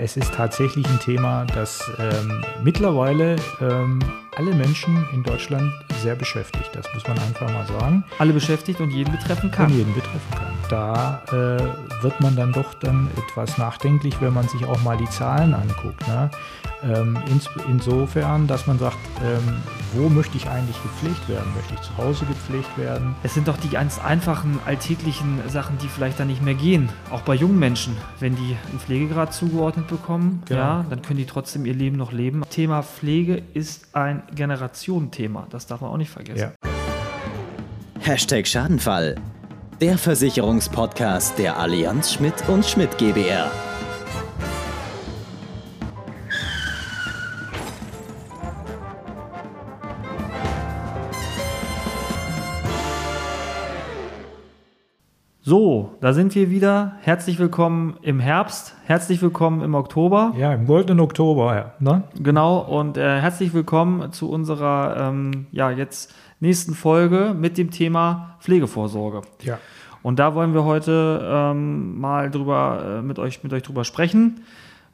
Es ist tatsächlich ein Thema, das ähm, mittlerweile ähm, alle Menschen in Deutschland sehr beschäftigt. Das muss man einfach mal sagen. Alle beschäftigt und jeden betreffen kann. Und jeden betreffen kann. Da äh, wird man dann doch dann etwas nachdenklich, wenn man sich auch mal die Zahlen anguckt. Ne? Ähm, ins, insofern, dass man sagt, ähm, wo möchte ich eigentlich gepflegt werden? Möchte ich zu Hause gepflegt werden? Es sind doch die ganz einfachen alltäglichen Sachen, die vielleicht dann nicht mehr gehen. Auch bei jungen Menschen, wenn die einen Pflegegrad zugeordnet bekommen, genau. ja, dann können die trotzdem ihr Leben noch leben. Thema Pflege ist ein Generationenthema. Das darf man auch nicht vergessen. Ja. Hashtag Schadenfall. Der Versicherungspodcast der Allianz Schmidt und Schmidt GBR. So, da sind wir wieder. Herzlich willkommen im Herbst, herzlich willkommen im Oktober. Ja, im goldenen Oktober, ja. Ne? Genau, und äh, herzlich willkommen zu unserer ähm, ja, jetzt nächsten Folge mit dem Thema Pflegevorsorge. Ja. Und da wollen wir heute ähm, mal drüber, äh, mit, euch, mit euch drüber sprechen,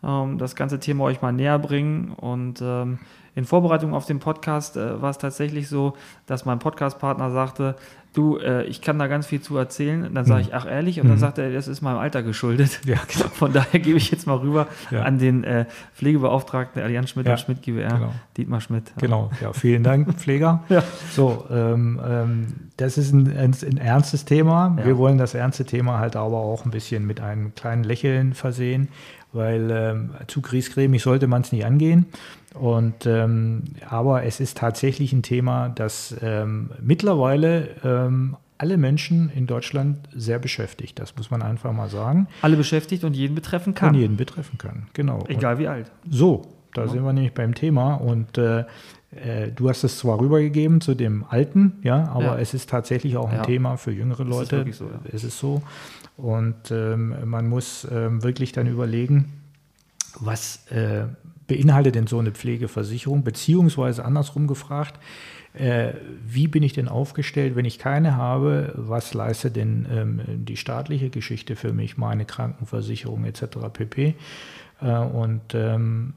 ähm, das ganze Thema euch mal näher bringen und ähm, in Vorbereitung auf den Podcast äh, war es tatsächlich so, dass mein Podcastpartner sagte, du, äh, ich kann da ganz viel zu erzählen. Dann sage ich, mhm. ach ehrlich, und mhm. dann sagt er, das ist meinem Alter geschuldet. Ja, genau. Von daher gebe ich jetzt mal rüber ja. an den äh, Pflegebeauftragten Allianz Schmidt ja, und Schmidt GWR, genau. Dietmar Schmidt. Genau, ja, vielen Dank, Pfleger. ja. So, ähm, ähm, das ist ein, ein, ein ernstes Thema. Wir wollen das ernste Thema halt aber auch ein bisschen mit einem kleinen Lächeln versehen, weil ähm, zu griesgrämig sollte man es nicht angehen. Und ähm, aber es ist tatsächlich ein Thema, das ähm, mittlerweile ähm, alle Menschen in Deutschland sehr beschäftigt. Das muss man einfach mal sagen. Alle beschäftigt und jeden betreffen kann. Und jeden betreffen kann, genau. Egal und wie alt. So, da ja. sind wir nämlich beim Thema. Und äh, äh, du hast es zwar rübergegeben zu dem Alten, ja, aber ja. es ist tatsächlich auch ein ja. Thema für jüngere Leute. Es ist, so, es ist so. Und ähm, man muss ähm, wirklich dann überlegen, was äh, beinhaltet denn so eine Pflegeversicherung? Beziehungsweise andersrum gefragt, äh, wie bin ich denn aufgestellt, wenn ich keine habe? Was leistet denn ähm, die staatliche Geschichte für mich, meine Krankenversicherung etc. pp. Äh, und ähm,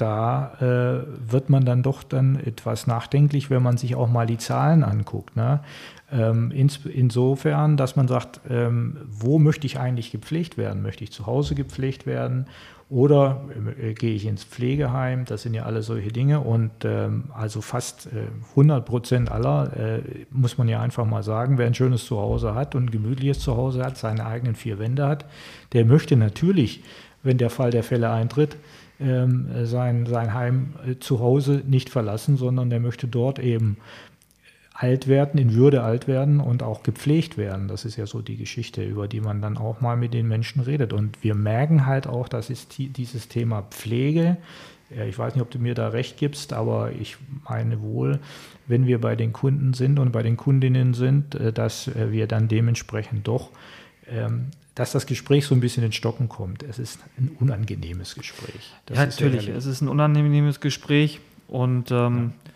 da äh, wird man dann doch dann etwas nachdenklich, wenn man sich auch mal die Zahlen anguckt. Ne? Ähm, ins, insofern, dass man sagt, ähm, wo möchte ich eigentlich gepflegt werden? Möchte ich zu Hause gepflegt werden oder äh, gehe ich ins Pflegeheim? Das sind ja alle solche Dinge. Und ähm, also fast äh, 100 Prozent aller, äh, muss man ja einfach mal sagen, wer ein schönes Zuhause hat und ein gemütliches Zuhause hat, seine eigenen vier Wände hat, der möchte natürlich, wenn der Fall der Fälle eintritt, ähm, sein, sein Heim äh, zu Hause nicht verlassen, sondern der möchte dort eben alt werden, in Würde alt werden und auch gepflegt werden. Das ist ja so die Geschichte, über die man dann auch mal mit den Menschen redet. Und wir merken halt auch, dass ist dieses Thema Pflege, ich weiß nicht, ob du mir da recht gibst, aber ich meine wohl, wenn wir bei den Kunden sind und bei den Kundinnen sind, äh, dass äh, wir dann dementsprechend doch, ähm, dass das Gespräch so ein bisschen in Stocken kommt. Es ist ein unangenehmes Gespräch. Das ja, natürlich, es ist ein unangenehmes Gespräch und ähm, ja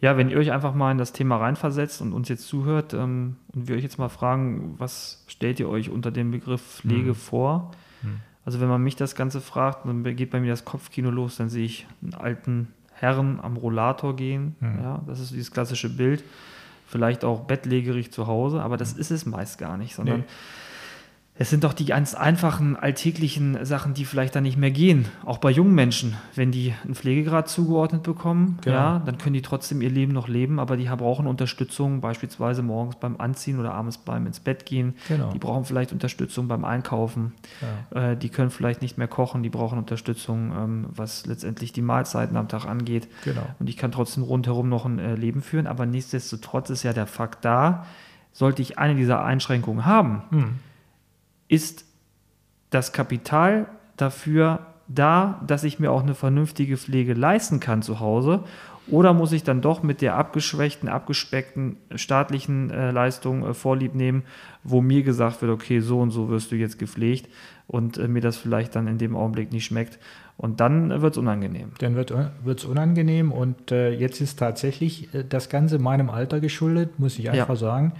ja, wenn ihr euch einfach mal in das Thema reinversetzt und uns jetzt zuhört ähm, und wir euch jetzt mal fragen, was stellt ihr euch unter dem Begriff Pflege mhm. vor? Mhm. Also wenn man mich das Ganze fragt, dann geht bei mir das Kopfkino los, dann sehe ich einen alten Herren am Rollator gehen. Mhm. Ja, das ist dieses klassische Bild. Vielleicht auch bettlägerig zu Hause, aber das mhm. ist es meist gar nicht, sondern nee es sind doch die ganz einfachen alltäglichen Sachen, die vielleicht dann nicht mehr gehen. Auch bei jungen Menschen, wenn die einen Pflegegrad zugeordnet bekommen, genau. ja, dann können die trotzdem ihr Leben noch leben, aber die brauchen Unterstützung, beispielsweise morgens beim Anziehen oder abends beim ins Bett gehen. Genau. Die brauchen vielleicht Unterstützung beim Einkaufen. Ja. Äh, die können vielleicht nicht mehr kochen, die brauchen Unterstützung, ähm, was letztendlich die Mahlzeiten am Tag angeht. Genau. Und ich kann trotzdem rundherum noch ein äh, Leben führen, aber nichtsdestotrotz ist ja der Fakt da, sollte ich eine dieser Einschränkungen haben, hm ist das Kapital dafür da, dass ich mir auch eine vernünftige Pflege leisten kann zu Hause? Oder muss ich dann doch mit der abgeschwächten, abgespeckten staatlichen äh, Leistung äh, Vorlieb nehmen, wo mir gesagt wird, okay, so und so wirst du jetzt gepflegt und äh, mir das vielleicht dann in dem Augenblick nicht schmeckt. Und dann wird es unangenehm. Dann wird es unangenehm und äh, jetzt ist tatsächlich äh, das Ganze meinem Alter geschuldet, muss ich einfach ja. sagen.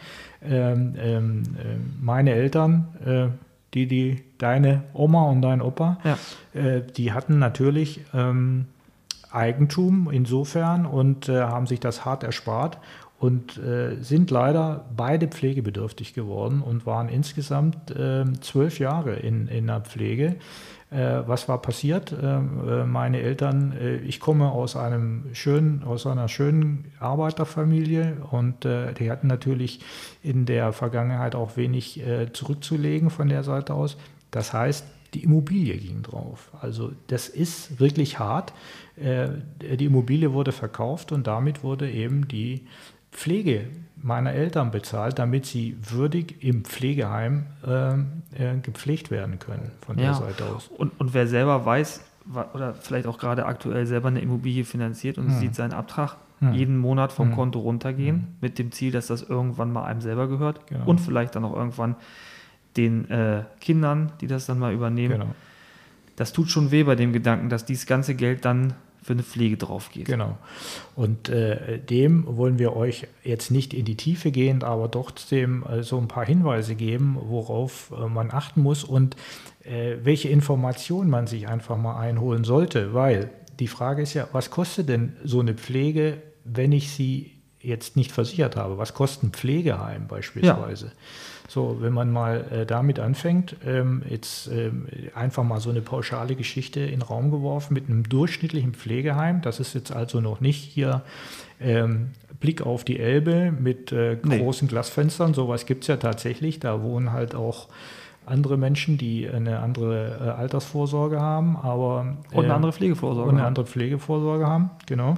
Ähm, ähm, äh, meine Eltern die, die, deine Oma und dein Opa, ja. äh, die hatten natürlich ähm, Eigentum insofern und äh, haben sich das hart erspart und äh, sind leider beide pflegebedürftig geworden und waren insgesamt äh, zwölf Jahre in, in der Pflege. Äh, was war passiert? Ähm, äh, meine Eltern, äh, ich komme aus einem schönen, aus einer schönen Arbeiterfamilie und äh, die hatten natürlich in der Vergangenheit auch wenig zurückzulegen von der Seite aus. Das heißt, die Immobilie ging drauf. Also das ist wirklich hart. die Immobilie wurde verkauft und damit wurde eben die Pflege meiner Eltern bezahlt, damit sie würdig im Pflegeheim äh, äh, gepflegt werden können von ja. der Seite aus. Und, und wer selber weiß, oder vielleicht auch gerade aktuell selber eine Immobilie finanziert und hm. sieht seinen Abtrag hm. jeden Monat vom hm. Konto runtergehen, hm. mit dem Ziel, dass das irgendwann mal einem selber gehört genau. und vielleicht dann auch irgendwann den äh, Kindern, die das dann mal übernehmen. Genau. Das tut schon weh bei dem Gedanken, dass dieses ganze Geld dann für eine Pflege drauf geht. Genau. Und äh, dem wollen wir euch jetzt nicht in die Tiefe gehen, aber trotzdem äh, so ein paar Hinweise geben, worauf äh, man achten muss und äh, welche Informationen man sich einfach mal einholen sollte. Weil die Frage ist ja, was kostet denn so eine Pflege, wenn ich sie jetzt nicht versichert habe? Was kostet ein Pflegeheim beispielsweise? Ja. So, wenn man mal äh, damit anfängt, ähm, jetzt ähm, einfach mal so eine pauschale Geschichte in den Raum geworfen mit einem durchschnittlichen Pflegeheim, das ist jetzt also noch nicht hier ähm, Blick auf die Elbe mit äh, großen nee. Glasfenstern, sowas gibt es ja tatsächlich, da wohnen halt auch andere Menschen, die eine andere äh, Altersvorsorge haben, aber und eine äh, andere Pflegevorsorge und eine andere Pflegevorsorge haben, genau.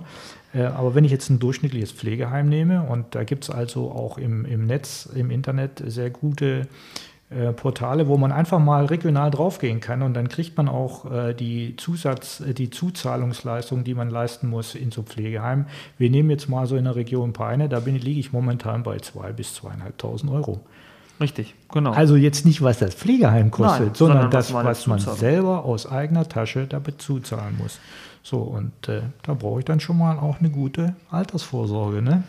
Äh, aber wenn ich jetzt ein durchschnittliches Pflegeheim nehme, und da gibt es also auch im, im Netz, im Internet sehr gute Portale, wo man einfach mal regional draufgehen kann und dann kriegt man auch die Zusatz, die Zuzahlungsleistung, die man leisten muss in so Pflegeheim. Wir nehmen jetzt mal so in der Region Peine, da bin, liege ich momentan bei 2.000 bis 2.500 Euro. Richtig, genau. Also jetzt nicht, was das Pflegeheim kostet, Nein, sondern, sondern das, was man selber aus eigener Tasche damit zuzahlen muss. So, und äh, da brauche ich dann schon mal auch eine gute Altersvorsorge. Ne?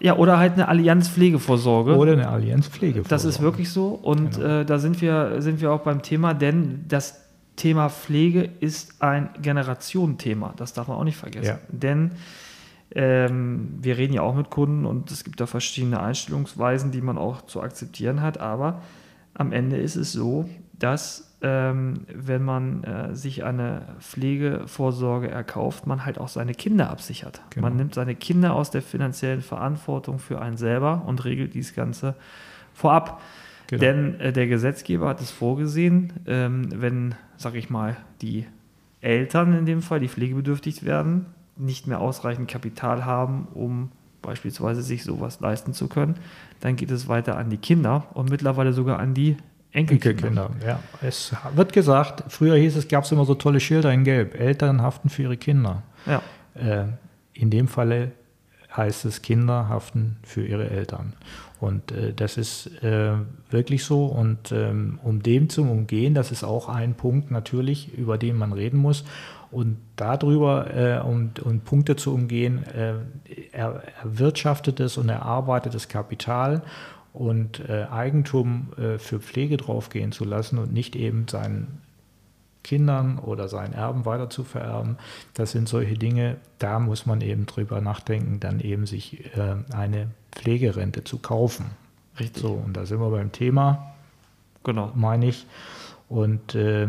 Ja, oder halt eine Allianz-Pflegevorsorge. Oder eine Allianz-Pflegevorsorge. Das ist wirklich so. Und genau. äh, da sind wir, sind wir auch beim Thema, denn das Thema Pflege ist ein Generationenthema. Das darf man auch nicht vergessen. Ja. Denn ähm, wir reden ja auch mit Kunden und es gibt da verschiedene Einstellungsweisen, die man auch zu akzeptieren hat. Aber am Ende ist es so, dass ähm, wenn man äh, sich eine Pflegevorsorge erkauft, man halt auch seine Kinder absichert. Genau. Man nimmt seine Kinder aus der finanziellen Verantwortung für einen selber und regelt dies Ganze vorab. Genau. Denn äh, der Gesetzgeber hat es vorgesehen, ähm, wenn, sag ich mal, die Eltern in dem Fall, die pflegebedürftig werden, nicht mehr ausreichend Kapital haben, um beispielsweise sich sowas leisten zu können, dann geht es weiter an die Kinder und mittlerweile sogar an die Enkelkinder. Enkelkinder. Ja, es wird gesagt, früher hieß es, gab es immer so tolle Schilder in Gelb. Eltern haften für ihre Kinder. Ja. Äh, in dem Falle heißt es, Kinder haften für ihre Eltern. Und äh, das ist äh, wirklich so. Und ähm, um dem zu umgehen, das ist auch ein Punkt natürlich, über den man reden muss. Und darüber, äh, um, um, Punkte zu umgehen, äh, er, erwirtschaftetes und erarbeitetes Kapital und äh, Eigentum äh, für Pflege draufgehen zu lassen und nicht eben seinen Kindern oder seinen Erben weiter zu vererben, das sind solche Dinge, da muss man eben drüber nachdenken, dann eben sich äh, eine Pflegerente zu kaufen. Richtig. So, und da sind wir beim Thema, genau. meine ich. Und äh,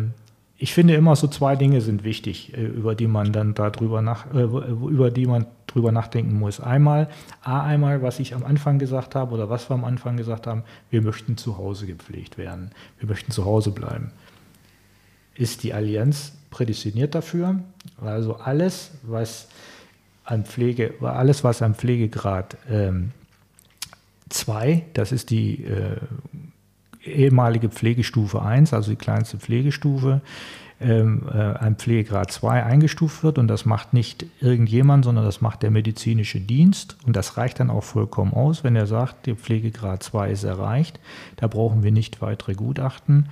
ich finde immer so zwei Dinge sind wichtig, äh, über die man dann darüber nach, äh, über die man drüber nachdenken muss. Einmal, A, einmal, was ich am Anfang gesagt habe oder was wir am Anfang gesagt haben, wir möchten zu Hause gepflegt werden. Wir möchten zu Hause bleiben. Ist die Allianz prädestiniert dafür? Also alles, was an Pflege, alles, was am Pflegegrad 2, ähm, das ist die äh, ehemalige Pflegestufe 1, also die kleinste Pflegestufe, ähm, äh, Pflegegrad 2 eingestuft wird. Und das macht nicht irgendjemand, sondern das macht der medizinische Dienst. Und das reicht dann auch vollkommen aus, wenn er sagt, der Pflegegrad 2 ist erreicht, da brauchen wir nicht weitere Gutachten,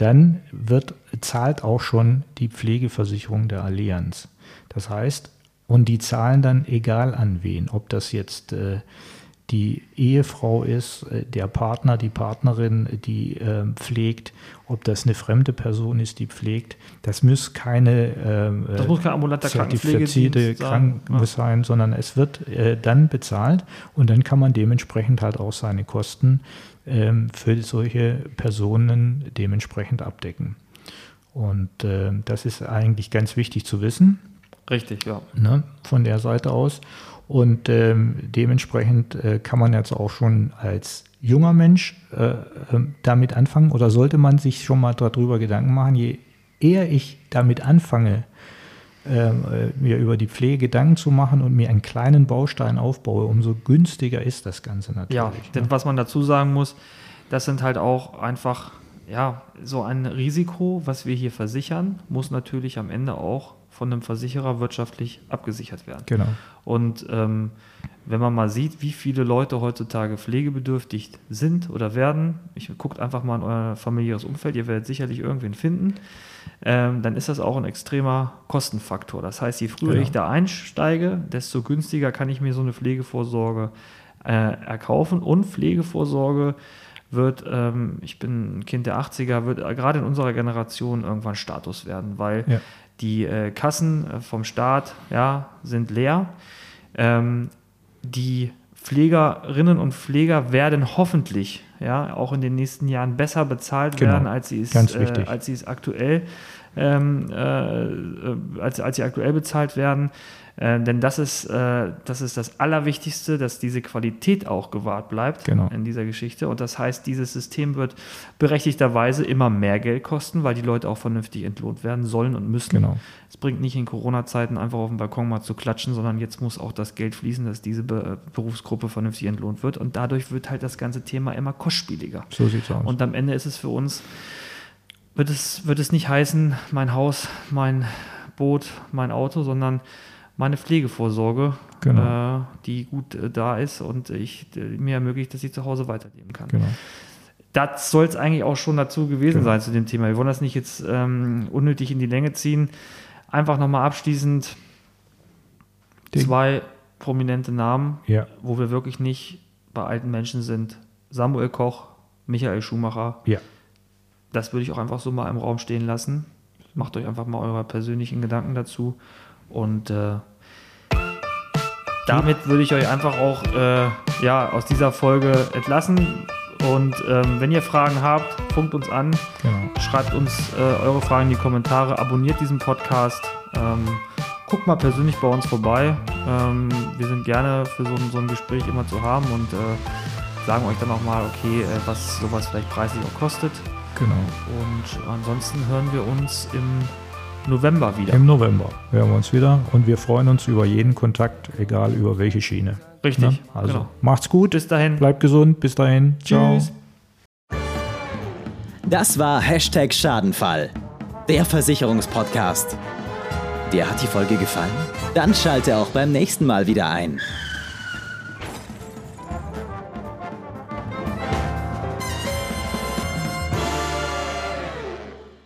dann wird, zahlt auch schon die Pflegeversicherung der Allianz. Das heißt, und die zahlen dann egal an wen, ob das jetzt äh, die Ehefrau ist, äh, der Partner, die Partnerin, die äh, pflegt, ob das eine fremde Person ist, die pflegt. Das muss keine äh, das muss kein ambulanter zertifizierte Krankenhaus sein, sondern es wird äh, dann bezahlt und dann kann man dementsprechend halt auch seine Kosten ähm, für solche Personen dementsprechend abdecken. Und äh, das ist eigentlich ganz wichtig zu wissen. Richtig, ja. Ne, von der Seite aus. Und ähm, dementsprechend äh, kann man jetzt auch schon als junger Mensch äh, ähm, damit anfangen oder sollte man sich schon mal darüber Gedanken machen, je eher ich damit anfange, ähm, äh, mir über die Pflege Gedanken zu machen und mir einen kleinen Baustein aufbaue, umso günstiger ist das Ganze natürlich. Ja, denn ne? was man dazu sagen muss, das sind halt auch einfach, ja, so ein Risiko, was wir hier versichern, muss natürlich am Ende auch von einem Versicherer wirtschaftlich abgesichert werden. Genau. Und ähm, wenn man mal sieht, wie viele Leute heutzutage pflegebedürftig sind oder werden, ich guckt einfach mal in euer familiäres Umfeld, ihr werdet sicherlich irgendwen finden, ähm, dann ist das auch ein extremer Kostenfaktor. Das heißt, je früher genau. ich da einsteige, desto günstiger kann ich mir so eine Pflegevorsorge äh, erkaufen. Und Pflegevorsorge wird, ähm, ich bin ein Kind der 80er, wird gerade in unserer Generation irgendwann Status werden, weil ja. Die äh, Kassen äh, vom Staat ja, sind leer. Ähm, die Pflegerinnen und Pfleger werden hoffentlich ja, auch in den nächsten Jahren besser bezahlt genau. werden, als sie es, äh, als sie es aktuell ähm, äh, als, als sie aktuell bezahlt werden. Äh, denn das ist, äh, das ist das Allerwichtigste, dass diese Qualität auch gewahrt bleibt genau. in dieser Geschichte. Und das heißt, dieses System wird berechtigterweise immer mehr Geld kosten, weil die Leute auch vernünftig entlohnt werden sollen und müssen. Genau. Es bringt nicht in Corona-Zeiten einfach auf dem Balkon mal zu klatschen, sondern jetzt muss auch das Geld fließen, dass diese Be Berufsgruppe vernünftig entlohnt wird. Und dadurch wird halt das ganze Thema immer kostspieliger. So sieht's aus. Und am Ende ist es für uns, wird es, wird es nicht heißen, mein Haus, mein Boot, mein Auto, sondern meine Pflegevorsorge, genau. äh, die gut äh, da ist und ich äh, mir ermöglicht, dass ich zu Hause weiterleben kann. Genau. Das soll es eigentlich auch schon dazu gewesen genau. sein zu dem Thema. Wir wollen das nicht jetzt ähm, unnötig in die Länge ziehen. Einfach nochmal abschließend Ding. zwei prominente Namen, ja. wo wir wirklich nicht bei alten Menschen sind. Samuel Koch, Michael Schumacher. Ja. Das würde ich auch einfach so mal im Raum stehen lassen. Macht euch einfach mal eure persönlichen Gedanken dazu. Und äh, damit würde ich euch einfach auch äh, ja, aus dieser Folge entlassen. Und ähm, wenn ihr Fragen habt, funkt uns an, genau. schreibt uns äh, eure Fragen in die Kommentare, abonniert diesen Podcast, ähm, guckt mal persönlich bei uns vorbei. Ähm, wir sind gerne für so, so, ein Gespräch immer zu haben und äh, sagen euch dann auch mal, okay, äh, was sowas vielleicht preislich auch kostet. Genau. Und ansonsten hören wir uns im November wieder. Im November hören wir uns wieder und wir freuen uns über jeden Kontakt, egal über welche Schiene. Richtig. Ne? Also genau. macht's gut. Bis dahin. Bleibt gesund. Bis dahin. Tschüss. Das war Hashtag Schadenfall, der Versicherungspodcast. Dir hat die Folge gefallen? Dann schalte auch beim nächsten Mal wieder ein.